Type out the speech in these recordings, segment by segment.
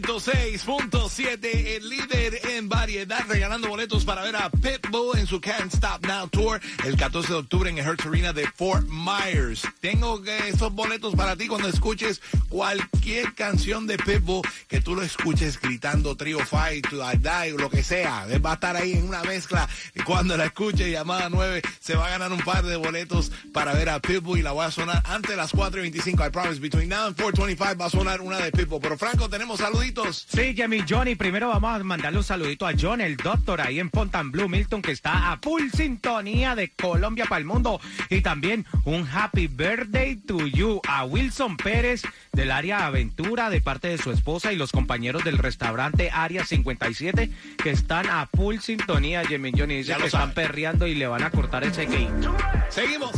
106.5 7, el líder en variedad, regalando boletos para ver a Pitbull en su Can't Stop Now Tour el 14 de octubre en el Hertz Arena de Fort Myers. Tengo esos boletos para ti cuando escuches cualquier canción de Pitbull que tú lo escuches gritando Trio Fight, I Die, o lo que sea. Va a estar ahí en una mezcla. Cuando la escuches, llamada 9, se va a ganar un par de boletos para ver a Pitbull y la voy a sonar antes de las 4 y 25. I promise, between now and 4.25 va a sonar una de Pitbull. Pero Franco, tenemos saluditos. Sí, que mi Johnny primero vamos a mandarle un saludito a John, el doctor, ahí en Fontainebleau, Milton, que está a full sintonía de Colombia para el mundo. Y también un happy birthday to you a Wilson Pérez del área Aventura, de parte de su esposa y los compañeros del restaurante Área 57, que están a full sintonía, Jimmy Johnny. Dice Ya lo que están perreando y le van a cortar ese game. Seguimos.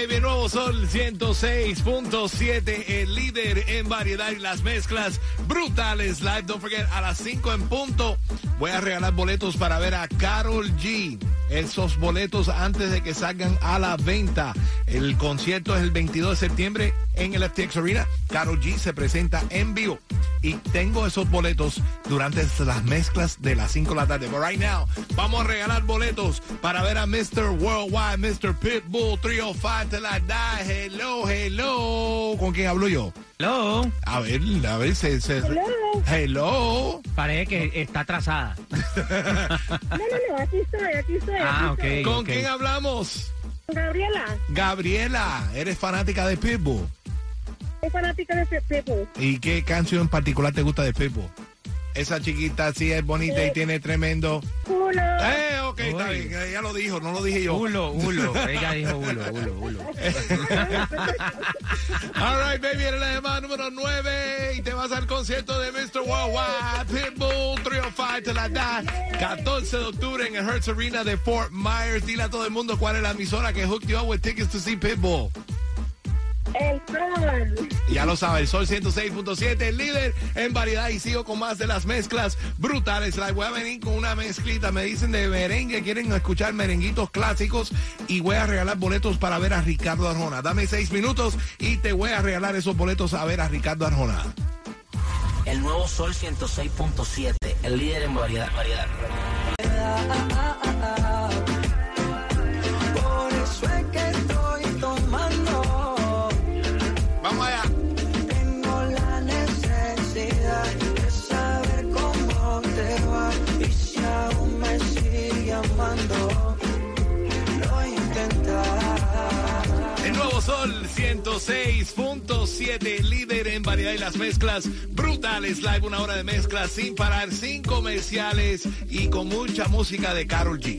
Baby Nuevo Sol 106.7, el líder en variedad y las mezclas brutales. Live, don't forget, a las 5 en punto voy a regalar boletos para ver a Carol G. Esos boletos antes de que salgan a la venta. El concierto es el 22 de septiembre en el FTX Arena. Carol G se presenta en vivo. Y tengo esos boletos durante las mezclas de las 5 de la tarde. But right now, vamos a regalar boletos para ver a Mr. Worldwide, Mr. Pitbull 305 till I die. Hello, hello. ¿Con quién hablo yo? Hello, A ver, a ver, se, se- hello. parece que está atrasada. No, no, no, aquí estoy, aquí estoy. Ah, aquí estoy. ok. ¿Con quién hablamos? Gabriela, Gabriela, eres fanática de Pitbull. Soy fanática de Pe- Pepo. ¿Y qué canción en particular te gusta de Pitbull? Esa chiquita sí es bonita y tiene tremendo. Culo. Eh, ok, está bien. Ella lo dijo, no lo dije yo. Hulo, hulo. Ella dijo hulo, hulo, hulo. All right, baby, eres la llamada número 9 y te vas al concierto de Mr. Worldwide, Pitbull 305 to la die, 14 de octubre en el Hertz Arena de Fort Myers. Dile a todo el mundo cuál es la emisora que hooked you up with tickets to see Pitbull. El sol. Ya lo sabe, el Sol 106.7, el líder en variedad y sigo con más de las mezclas brutales. La voy a venir con una mezclita, me dicen de merengue, quieren escuchar merenguitos clásicos y voy a regalar boletos para ver a Ricardo Arjona. Dame seis minutos y te voy a regalar esos boletos a ver a Ricardo Arjona. El nuevo Sol 106.7, el líder en variedad. variedad. 106.7, líder en variedad y las mezclas brutales. Live, una hora de mezclas sin parar, sin comerciales y con mucha música de Carol G.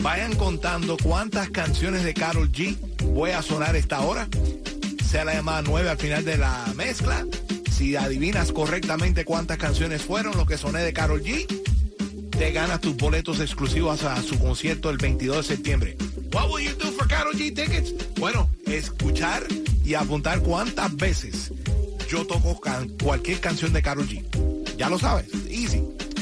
Vayan contando cuántas canciones de Carol G voy a sonar esta hora. Sea la llamada 9 al final de la mezcla. Si adivinas correctamente cuántas canciones fueron lo que soné de Carol G, te ganas tus boletos exclusivos a su concierto el 22 de septiembre. G tickets? Bueno, escuchar y apuntar cuántas veces yo toco cualquier canción de Karol G. Ya lo sabes.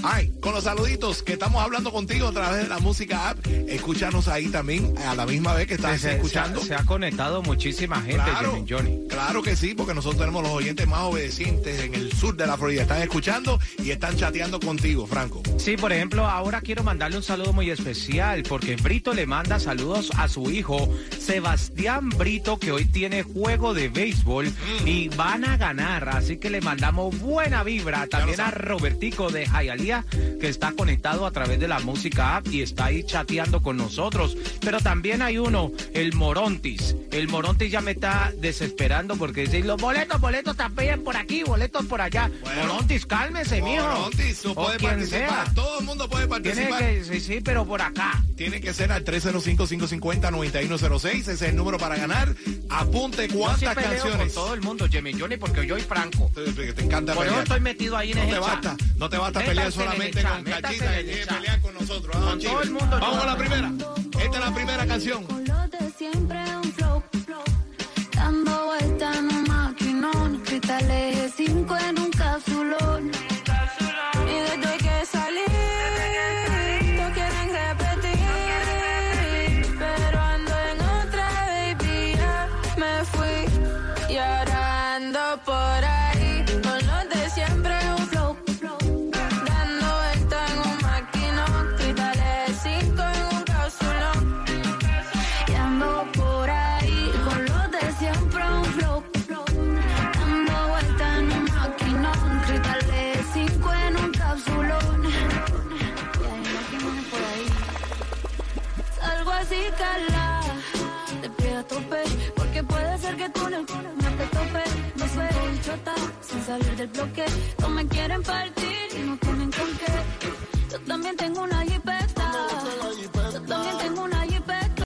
Ay, con los saluditos que estamos hablando contigo a través de la música app, escúchanos ahí también a la misma vez que estás Se, escuchando. se ha, se ha conectado muchísima gente, Claro, Johnny. claro que sí, porque nosotros tenemos los oyentes más obedecientes en el sur de la Florida. Están escuchando y están chateando contigo, Franco. Sí, por ejemplo, ahora quiero mandarle un saludo muy especial porque Brito le manda saludos a su hijo Sebastián Brito que hoy tiene juego de béisbol y van a ganar, así que le mandamos buena vibra también a. Robertico de Jayalía Colombia que está conectado a través de la música app y está ahí chateando con nosotros. Pero también hay uno, el Morontis. El Morontis ya me está desesperando porque dice, los boletos, boletos también por aquí, boletos por allá. Bueno. Morontis, cálmese, mijo. Morontis, tú puedes quien participar. sea. Todo el mundo puede Tiene participar. que, sí, sí, pero por acá. Tiene que ser al 305-550-9106. Ese es el número para ganar. Apunte cuántas canciones. con todo el mundo, Jimmy Johnny, porque yo soy franco. Te, te encanta Por eso pelear. estoy metido ahí en No te basta, no te basta Métanse pelear en solamente con cachita, que quieres chat. pelear con nosotros. ¿ah, Vamos con la primera. Esta es la primera canción. Salir del bloque. No me quieren partir y no tienen con qué. Yo también tengo una jipeta.